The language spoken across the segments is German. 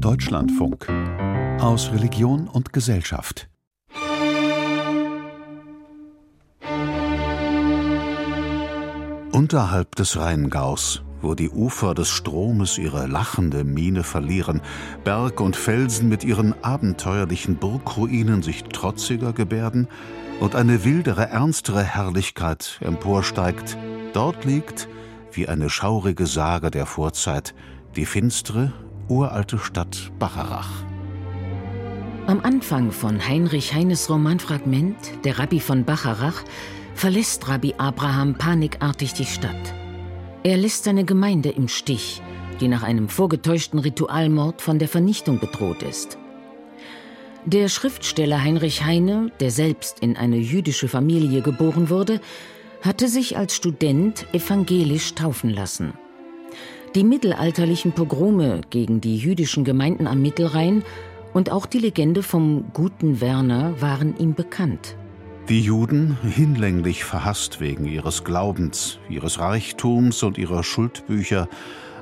Deutschlandfunk aus Religion und Gesellschaft. Unterhalb des Rheingaus, wo die Ufer des Stromes ihre lachende Miene verlieren, Berg und Felsen mit ihren abenteuerlichen Burgruinen sich trotziger gebärden und eine wildere, ernstere Herrlichkeit emporsteigt, dort liegt, wie eine schaurige Sage der Vorzeit, die finstere, uralte Stadt Bacharach. Am Anfang von Heinrich Heines Romanfragment, der Rabbi von Bacharach, verlässt Rabbi Abraham panikartig die Stadt. Er lässt seine Gemeinde im Stich, die nach einem vorgetäuschten Ritualmord von der Vernichtung bedroht ist. Der Schriftsteller Heinrich Heine, der selbst in eine jüdische Familie geboren wurde, hatte sich als Student evangelisch taufen lassen. Die mittelalterlichen Pogrome gegen die jüdischen Gemeinden am Mittelrhein und auch die Legende vom guten Werner waren ihm bekannt. Die Juden, hinlänglich verhasst wegen ihres Glaubens, ihres Reichtums und ihrer Schuldbücher,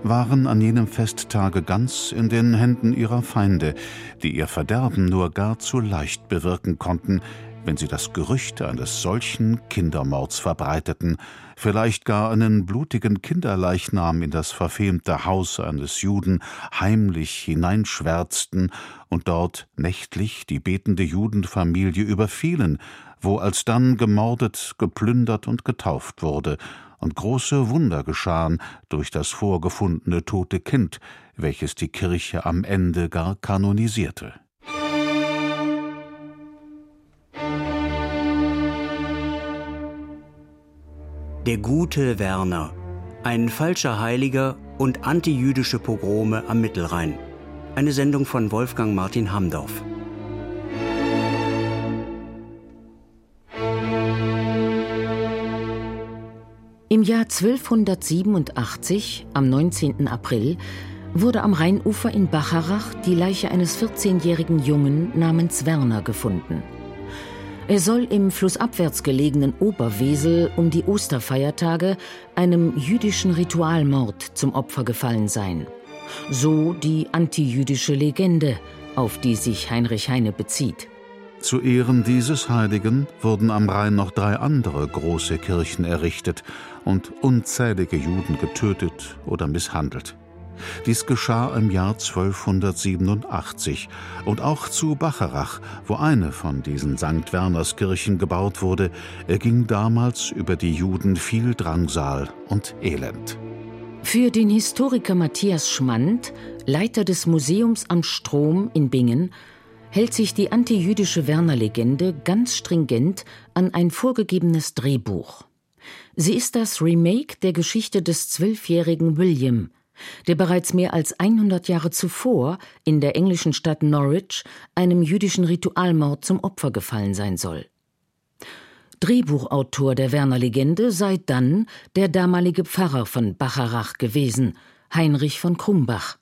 waren an jenem Festtage ganz in den Händen ihrer Feinde, die ihr Verderben nur gar zu leicht bewirken konnten, wenn sie das Gerücht eines solchen Kindermords verbreiteten, vielleicht gar einen blutigen Kinderleichnam in das verfemte Haus eines Juden heimlich hineinschwärzten und dort nächtlich die betende Judenfamilie überfielen, wo alsdann gemordet, geplündert und getauft wurde, und große Wunder geschahen durch das vorgefundene tote Kind, welches die Kirche am Ende gar kanonisierte. Der gute Werner, ein falscher Heiliger und antijüdische Pogrome am Mittelrhein. Eine Sendung von Wolfgang Martin Hamdorf. Im Jahr 1287, am 19. April, wurde am Rheinufer in Bacharach die Leiche eines 14-jährigen Jungen namens Werner gefunden. Er soll im flussabwärts gelegenen Oberwesel um die Osterfeiertage einem jüdischen Ritualmord zum Opfer gefallen sein. So die antijüdische Legende, auf die sich Heinrich Heine bezieht. Zu Ehren dieses Heiligen wurden am Rhein noch drei andere große Kirchen errichtet und unzählige Juden getötet oder misshandelt. Dies geschah im Jahr 1287 und auch zu Bacharach, wo eine von diesen St. Wernerskirchen gebaut wurde, erging damals über die Juden viel Drangsal und Elend. Für den Historiker Matthias Schmand, Leiter des Museums am Strom in Bingen, hält sich die antijüdische Werner-Legende ganz stringent an ein vorgegebenes Drehbuch. Sie ist das Remake der Geschichte des zwölfjährigen William, der bereits mehr als 100 Jahre zuvor in der englischen Stadt Norwich einem jüdischen Ritualmord zum Opfer gefallen sein soll. Drehbuchautor der Werner-Legende sei dann der damalige Pfarrer von Bacharach gewesen, Heinrich von Krumbach.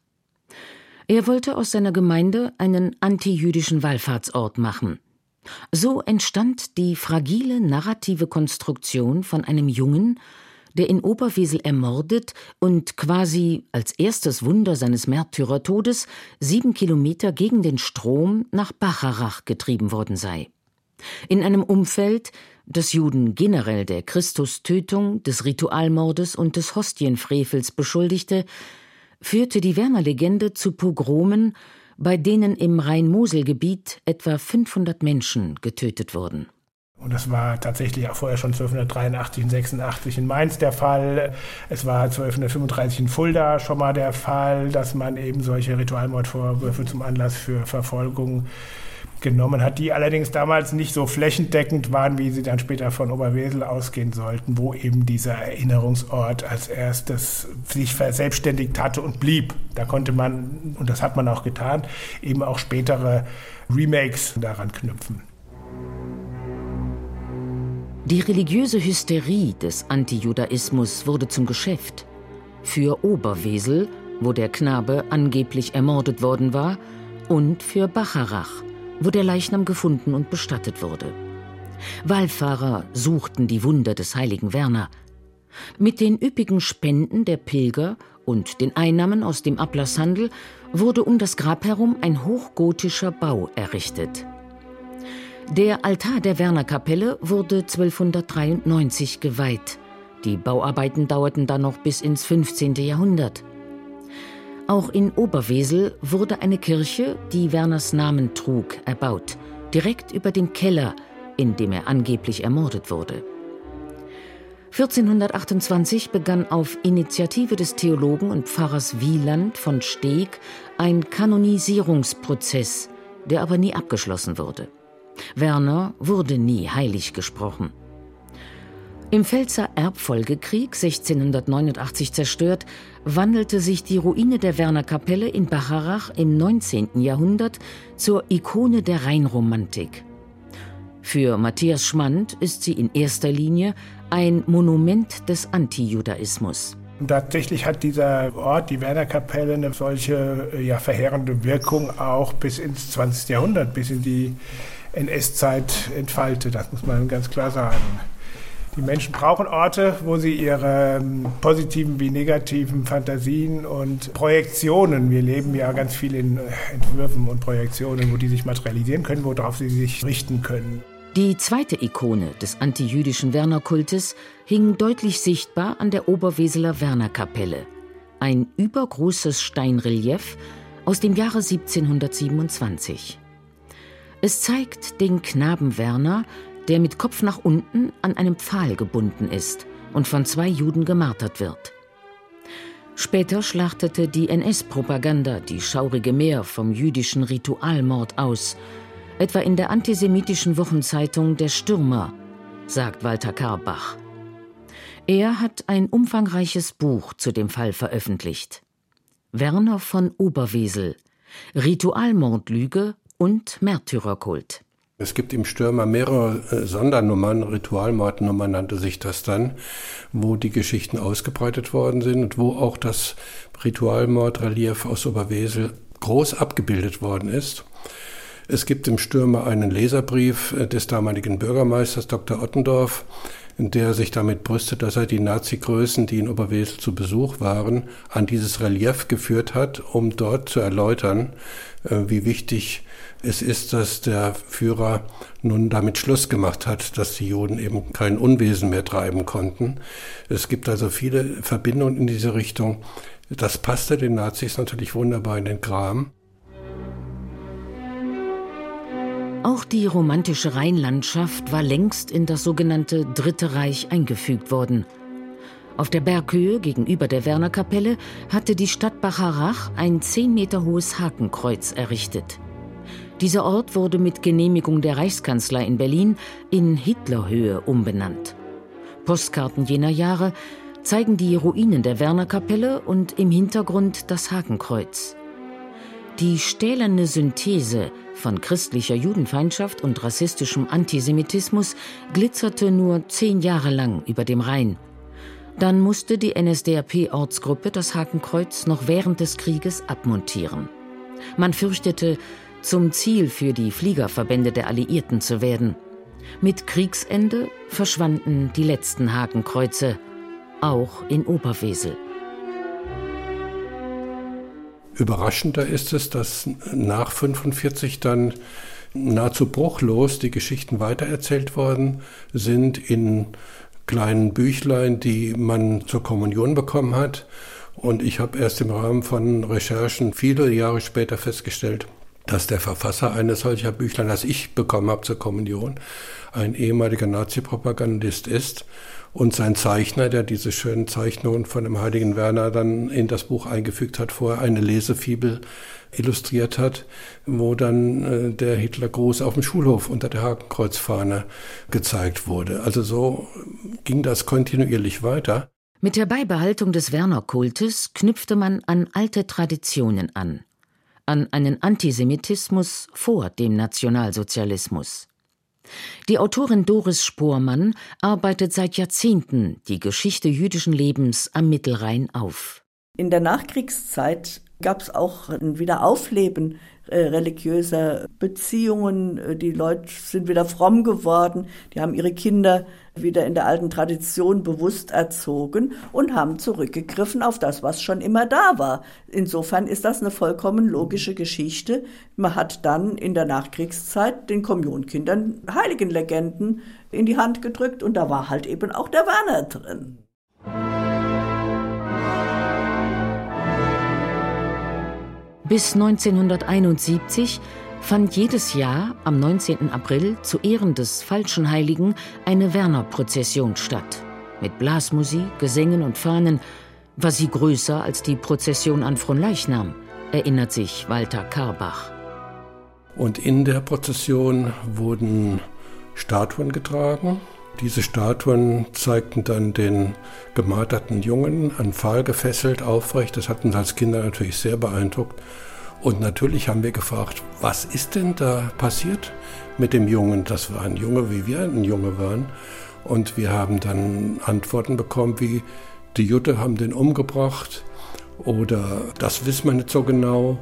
Er wollte aus seiner Gemeinde einen antijüdischen Wallfahrtsort machen. So entstand die fragile narrative Konstruktion von einem Jungen, der in Oberwesel ermordet und quasi als erstes Wunder seines Märtyrertodes sieben Kilometer gegen den Strom nach Bacharach getrieben worden sei. In einem Umfeld, das Juden generell der Christustötung, des Ritualmordes und des Hostienfrevels beschuldigte, führte die Werner-Legende zu Pogromen, bei denen im Rhein-Mosel-Gebiet etwa 500 Menschen getötet wurden. Und das war tatsächlich auch vorher schon 1283 und 86 in Mainz der Fall. Es war 1235 in Fulda schon mal der Fall, dass man eben solche Ritualmordvorwürfe zum Anlass für Verfolgung genommen hat, die allerdings damals nicht so flächendeckend waren, wie sie dann später von Oberwesel ausgehen sollten, wo eben dieser Erinnerungsort als erstes sich verselbstständigt hatte und blieb. Da konnte man, und das hat man auch getan, eben auch spätere Remakes daran knüpfen. Die religiöse Hysterie des Antijudaismus wurde zum Geschäft. Für Oberwesel, wo der Knabe angeblich ermordet worden war, und für Bacharach, wo der Leichnam gefunden und bestattet wurde. Wallfahrer suchten die Wunder des heiligen Werner. Mit den üppigen Spenden der Pilger und den Einnahmen aus dem Ablasshandel wurde um das Grab herum ein hochgotischer Bau errichtet. Der Altar der Wernerkapelle wurde 1293 geweiht. Die Bauarbeiten dauerten dann noch bis ins 15. Jahrhundert. Auch in Oberwesel wurde eine Kirche, die Werners Namen trug, erbaut, direkt über dem Keller, in dem er angeblich ermordet wurde. 1428 begann auf Initiative des Theologen und Pfarrers Wieland von Steg ein Kanonisierungsprozess, der aber nie abgeschlossen wurde. Werner wurde nie heilig gesprochen. Im Pfälzer Erbfolgekrieg 1689 zerstört, wandelte sich die Ruine der Wernerkapelle in Bacharach im 19. Jahrhundert zur Ikone der Rheinromantik. Für Matthias Schmand ist sie in erster Linie ein Monument des Antijudaismus. Tatsächlich hat dieser Ort, die Wernerkapelle, eine solche ja, verheerende Wirkung auch bis ins 20. Jahrhundert, bis in die NS-Zeit entfaltet. Das muss man ganz klar sagen. Die Menschen brauchen Orte, wo sie ihre ähm, positiven wie negativen Fantasien und Projektionen, wir leben ja ganz viel in Entwürfen und Projektionen, wo die sich materialisieren können, worauf sie sich richten können. Die zweite Ikone des antijüdischen Werner-Kultes hing deutlich sichtbar an der Oberweseler Wernerkapelle. Ein übergroßes Steinrelief aus dem Jahre 1727. Es zeigt den Knaben Werner, der mit Kopf nach unten an einem Pfahl gebunden ist und von zwei Juden gemartert wird. Später schlachtete die NS-Propaganda die schaurige Meer vom jüdischen Ritualmord aus, etwa in der antisemitischen Wochenzeitung Der Stürmer, sagt Walter Karbach. Er hat ein umfangreiches Buch zu dem Fall veröffentlicht. Werner von Oberwesel, Ritualmordlüge und Märtyrerkult. Es gibt im Stürmer mehrere äh, Sondernummern, Ritualmordnummern nannte sich das dann, wo die Geschichten ausgebreitet worden sind und wo auch das Ritualmordrelief aus Oberwesel groß abgebildet worden ist. Es gibt im Stürmer einen Leserbrief äh, des damaligen Bürgermeisters Dr. Ottendorf, in der sich damit brüstet, dass er die Nazi-Größen, die in Oberwesel zu Besuch waren, an dieses Relief geführt hat, um dort zu erläutern, äh, wie wichtig es ist, dass der Führer nun damit Schluss gemacht hat, dass die Juden eben kein Unwesen mehr treiben konnten. Es gibt also viele Verbindungen in diese Richtung. Das passte den Nazis natürlich wunderbar in den Kram. Auch die romantische Rheinlandschaft war längst in das sogenannte Dritte Reich eingefügt worden. Auf der Berghöhe gegenüber der Wernerkapelle hatte die Stadt Bacharach ein zehn Meter hohes Hakenkreuz errichtet. Dieser Ort wurde mit Genehmigung der Reichskanzler in Berlin in Hitlerhöhe umbenannt. Postkarten jener Jahre zeigen die Ruinen der Wernerkapelle und im Hintergrund das Hakenkreuz. Die stählerne Synthese von christlicher Judenfeindschaft und rassistischem Antisemitismus glitzerte nur zehn Jahre lang über dem Rhein. Dann musste die NSDAP-Ortsgruppe das Hakenkreuz noch während des Krieges abmontieren. Man fürchtete, zum Ziel für die Fliegerverbände der Alliierten zu werden. Mit Kriegsende verschwanden die letzten Hakenkreuze, auch in Oberwesel. Überraschender ist es, dass nach 45 dann nahezu bruchlos die Geschichten weitererzählt worden sind in kleinen Büchlein, die man zur Kommunion bekommen hat. Und ich habe erst im Rahmen von Recherchen viele Jahre später festgestellt, dass der Verfasser eines solcher Büchlein, das ich bekommen habe zur Kommunion, ein ehemaliger Nazi-Propagandist ist und sein Zeichner, der diese schönen Zeichnungen von dem heiligen Werner dann in das Buch eingefügt hat, vorher eine Lesefibel illustriert hat, wo dann äh, der Hitlergruß auf dem Schulhof unter der Hakenkreuzfahne gezeigt wurde. Also so ging das kontinuierlich weiter. Mit der Beibehaltung des Werner-Kultes knüpfte man an alte Traditionen an an einen Antisemitismus vor dem Nationalsozialismus. Die Autorin Doris Spohrmann arbeitet seit Jahrzehnten die Geschichte jüdischen Lebens am Mittelrhein auf. In der Nachkriegszeit gab es auch ein Wiederaufleben äh, religiöser Beziehungen. Äh, die Leute sind wieder fromm geworden. Die haben ihre Kinder wieder in der alten Tradition bewusst erzogen und haben zurückgegriffen auf das, was schon immer da war. Insofern ist das eine vollkommen logische Geschichte. Man hat dann in der Nachkriegszeit den Kommunionkindern Heiligenlegenden in die Hand gedrückt und da war halt eben auch der Werner drin. Bis 1971 fand jedes Jahr am 19. April zu Ehren des falschen Heiligen eine Werner-Prozession statt. Mit Blasmusik, Gesängen und Fahnen war sie größer als die Prozession an Fronleichnam, erinnert sich Walter Karbach. Und in der Prozession wurden Statuen getragen. Diese Statuen zeigten dann den gemarterten Jungen an Pfahl gefesselt, aufrecht. Das hat uns als Kinder natürlich sehr beeindruckt. Und natürlich haben wir gefragt, was ist denn da passiert mit dem Jungen? Das war ein Junge, wie wir ein Junge waren. Und wir haben dann Antworten bekommen, wie die Jutte haben den umgebracht oder das wissen wir nicht so genau.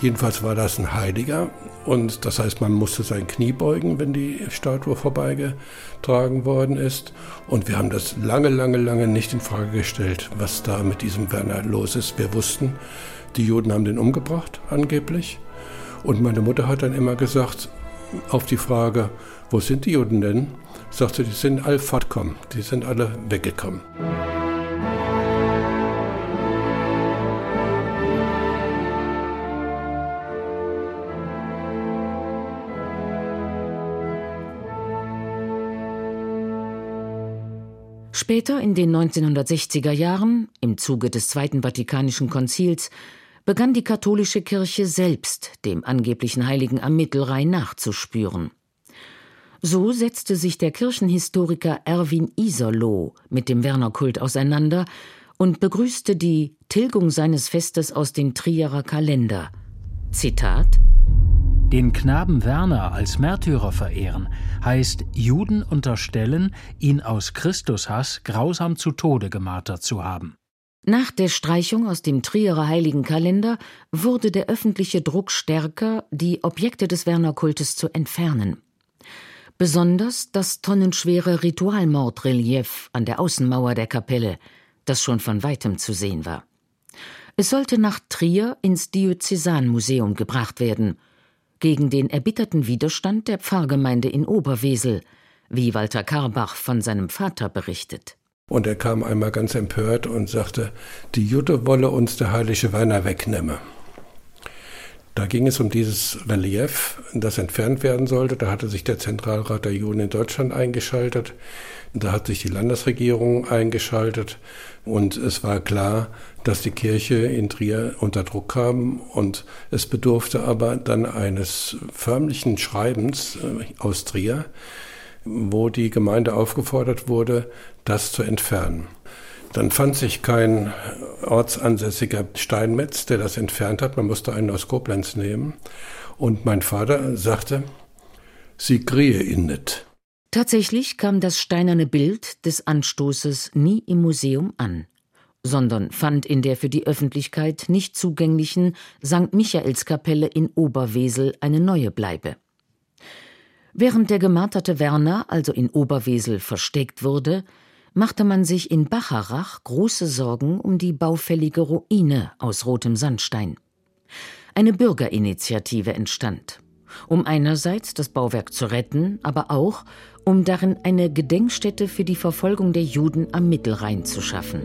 Jedenfalls war das ein Heiliger und das heißt, man musste sein Knie beugen, wenn die Statue vorbeigetragen worden ist. Und wir haben das lange, lange, lange nicht in Frage gestellt, was da mit diesem Werner los ist. Wir wussten, die Juden haben den umgebracht, angeblich. Und meine Mutter hat dann immer gesagt, auf die Frage, wo sind die Juden denn? Sagte, die sind alle fortgekommen, die sind alle weggekommen. Später in den 1960er Jahren, im Zuge des Zweiten Vatikanischen Konzils, begann die katholische Kirche selbst dem angeblichen Heiligen am Mittelrhein nachzuspüren. So setzte sich der Kirchenhistoriker Erwin Iserloh mit dem Wernerkult auseinander und begrüßte die Tilgung seines Festes aus dem Trierer Kalender. Zitat den Knaben Werner als Märtyrer verehren, heißt Juden unterstellen, ihn aus Christushass grausam zu Tode gemartert zu haben. Nach der Streichung aus dem Trierer Heiligenkalender wurde der öffentliche Druck stärker, die Objekte des Wernerkultes zu entfernen. Besonders das tonnenschwere Ritualmordrelief an der Außenmauer der Kapelle, das schon von weitem zu sehen war. Es sollte nach Trier ins Diözesanmuseum gebracht werden – gegen den erbitterten Widerstand der Pfarrgemeinde in Oberwesel, wie Walter Karbach von seinem Vater berichtet. Und er kam einmal ganz empört und sagte, die Jutte wolle uns der heilige Werner wegnehmen. Da ging es um dieses Relief, das entfernt werden sollte. Da hatte sich der Zentralrat der Juden in Deutschland eingeschaltet. Da hat sich die Landesregierung eingeschaltet. Und es war klar, dass die Kirche in Trier unter Druck kam und es bedurfte aber dann eines förmlichen Schreibens äh, aus Trier, wo die Gemeinde aufgefordert wurde, das zu entfernen. Dann fand sich kein ortsansässiger Steinmetz, der das entfernt hat. Man musste einen aus Koblenz nehmen. Und mein Vater sagte, sie kriehe ihn nicht. Tatsächlich kam das steinerne Bild des Anstoßes nie im Museum an sondern fand in der für die Öffentlichkeit nicht zugänglichen St. Michaelskapelle in Oberwesel eine neue Bleibe. Während der gemarterte Werner also in Oberwesel versteckt wurde, machte man sich in Bacharach große Sorgen um die baufällige Ruine aus rotem Sandstein. Eine Bürgerinitiative entstand, um einerseits das Bauwerk zu retten, aber auch um darin eine Gedenkstätte für die Verfolgung der Juden am Mittelrhein zu schaffen.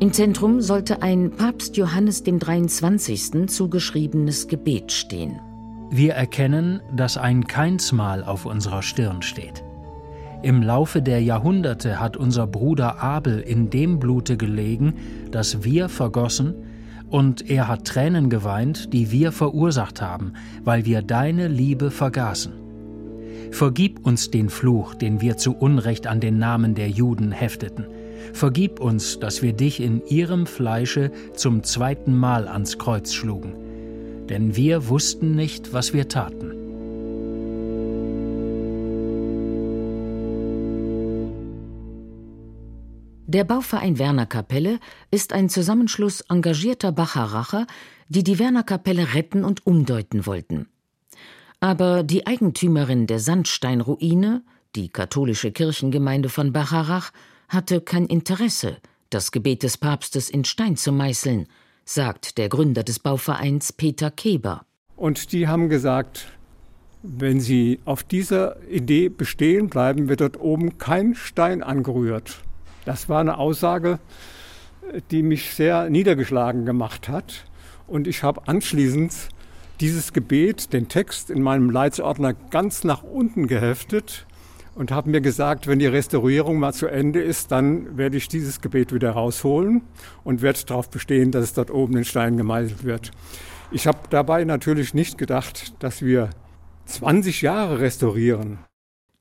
Im Zentrum sollte ein Papst Johannes dem 23. zugeschriebenes Gebet stehen. Wir erkennen, dass ein Keinsmal auf unserer Stirn steht. Im Laufe der Jahrhunderte hat unser Bruder Abel in dem Blute gelegen, das wir vergossen, und er hat Tränen geweint, die wir verursacht haben, weil wir deine Liebe vergaßen. Vergib uns den Fluch, den wir zu Unrecht an den Namen der Juden hefteten Vergib uns, dass wir dich in ihrem Fleische zum zweiten Mal ans Kreuz schlugen, denn wir wussten nicht, was wir taten. Der Bauverein Werner Kapelle ist ein Zusammenschluss engagierter Bacharacher, die die Werner Kapelle retten und umdeuten wollten. Aber die Eigentümerin der Sandsteinruine, die katholische Kirchengemeinde von Bacharach, hatte kein Interesse, das Gebet des Papstes in Stein zu meißeln, sagt der Gründer des Bauvereins Peter Keber. Und die haben gesagt, wenn Sie auf dieser Idee bestehen bleiben, wird dort oben kein Stein angerührt. Das war eine Aussage, die mich sehr niedergeschlagen gemacht hat. Und ich habe anschließend dieses Gebet, den Text in meinem Leitsordner ganz nach unten geheftet und habe mir gesagt, wenn die Restaurierung mal zu Ende ist, dann werde ich dieses Gebet wieder rausholen und werde darauf bestehen, dass es dort oben in Stein gemeißelt wird. Ich habe dabei natürlich nicht gedacht, dass wir 20 Jahre restaurieren.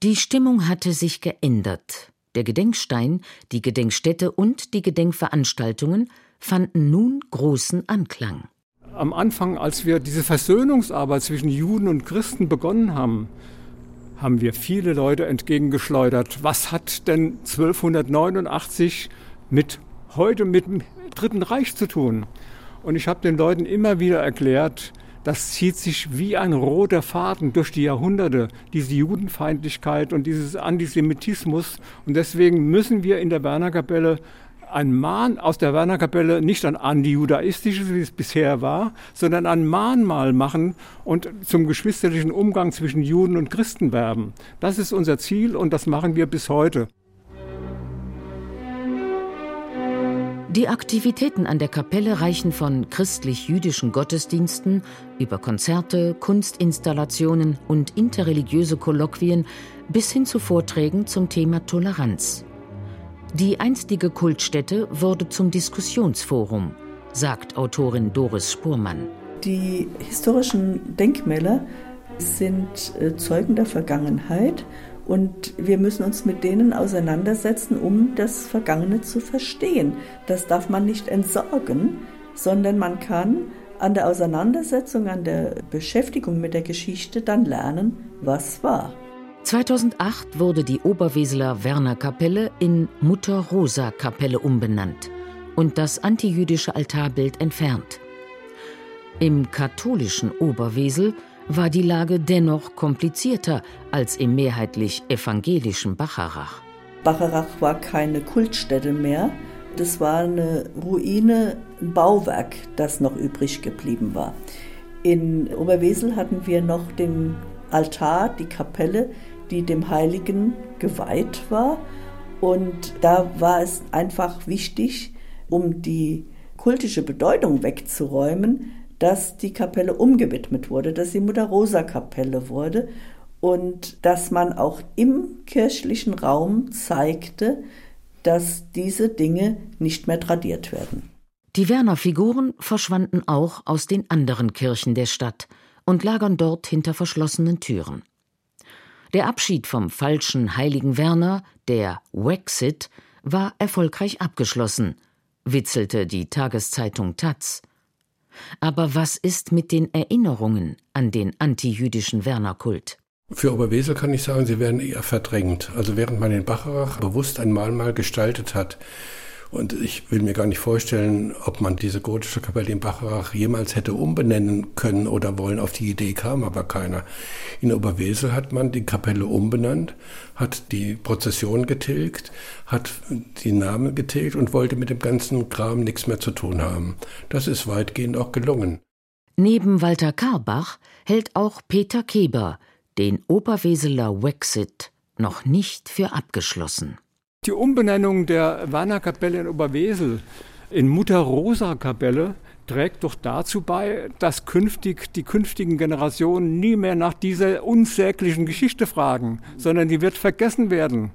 Die Stimmung hatte sich geändert. Der Gedenkstein, die Gedenkstätte und die Gedenkveranstaltungen fanden nun großen Anklang. Am Anfang, als wir diese Versöhnungsarbeit zwischen Juden und Christen begonnen haben, haben wir viele Leute entgegengeschleudert. Was hat denn 1289 mit heute mit dem Dritten Reich zu tun? Und ich habe den Leuten immer wieder erklärt, das zieht sich wie ein roter Faden durch die Jahrhunderte, diese Judenfeindlichkeit und dieses Antisemitismus. Und deswegen müssen wir in der Wernerkapelle ein Mahn aus der Wernerkapelle nicht ein antijudaistisches, wie es bisher war, sondern ein Mahnmal machen und zum geschwisterlichen Umgang zwischen Juden und Christen werben. Das ist unser Ziel und das machen wir bis heute. Die Aktivitäten an der Kapelle reichen von christlich-jüdischen Gottesdiensten über Konzerte, Kunstinstallationen und interreligiöse Kolloquien bis hin zu Vorträgen zum Thema Toleranz. Die einstige Kultstätte wurde zum Diskussionsforum, sagt Autorin Doris Spurmann. Die historischen Denkmäler sind äh, Zeugen der Vergangenheit und wir müssen uns mit denen auseinandersetzen, um das Vergangene zu verstehen. Das darf man nicht entsorgen, sondern man kann an der Auseinandersetzung, an der Beschäftigung mit der Geschichte dann lernen, was war. 2008 wurde die Oberweseler Werner Kapelle in Mutter Rosa Kapelle umbenannt und das antijüdische Altarbild entfernt. Im katholischen Oberwesel war die Lage dennoch komplizierter als im mehrheitlich evangelischen Bacharach. Bacharach war keine Kultstätte mehr. Das war eine Ruine, ein Bauwerk, das noch übrig geblieben war. In Oberwesel hatten wir noch den Altar, die Kapelle, die dem Heiligen geweiht war. Und da war es einfach wichtig, um die kultische Bedeutung wegzuräumen, dass die Kapelle umgewidmet wurde, dass sie Mutter Rosa Kapelle wurde und dass man auch im kirchlichen Raum zeigte, dass diese Dinge nicht mehr tradiert werden. Die Werner-Figuren verschwanden auch aus den anderen Kirchen der Stadt und lagern dort hinter verschlossenen Türen. Der Abschied vom falschen heiligen Werner, der Wexit, war erfolgreich abgeschlossen, witzelte die Tageszeitung Taz. Aber was ist mit den Erinnerungen an den antijüdischen Wernerkult? Für Oberwesel kann ich sagen, sie werden eher verdrängt. Also während man den Bacharach bewusst ein Mahnmal gestaltet hat, und ich will mir gar nicht vorstellen, ob man diese gotische Kapelle in Bacharach jemals hätte umbenennen können oder wollen. Auf die Idee kam aber keiner. In Oberwesel hat man die Kapelle umbenannt, hat die Prozession getilgt, hat die Namen getilgt und wollte mit dem ganzen Kram nichts mehr zu tun haben. Das ist weitgehend auch gelungen. Neben Walter Karbach hält auch Peter Keber den Oberweseler Wexit noch nicht für abgeschlossen. Die Umbenennung der Werner-Kapelle in Oberwesel in Mutter-Rosa-Kapelle trägt doch dazu bei, dass künftig die künftigen Generationen nie mehr nach dieser unsäglichen Geschichte fragen, sondern die wird vergessen werden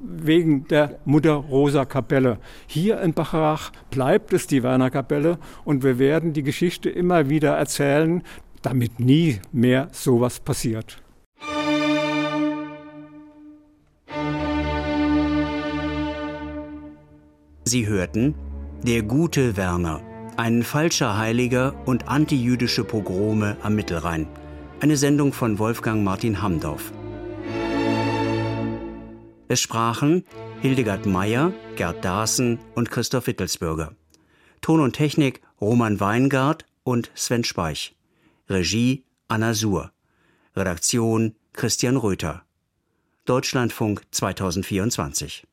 wegen der Mutter-Rosa-Kapelle. Hier in Bacharach bleibt es die Werner-Kapelle und wir werden die Geschichte immer wieder erzählen, damit nie mehr sowas passiert. Sie hörten Der gute Werner, ein falscher Heiliger und antijüdische Pogrome am Mittelrhein. Eine Sendung von Wolfgang Martin Hamdorf. Es sprachen Hildegard Meyer, Gerd Daaßen und Christoph Wittelsbürger. Ton und Technik Roman Weingart und Sven Speich. Regie Anna Suhr. Redaktion Christian Röther. Deutschlandfunk 2024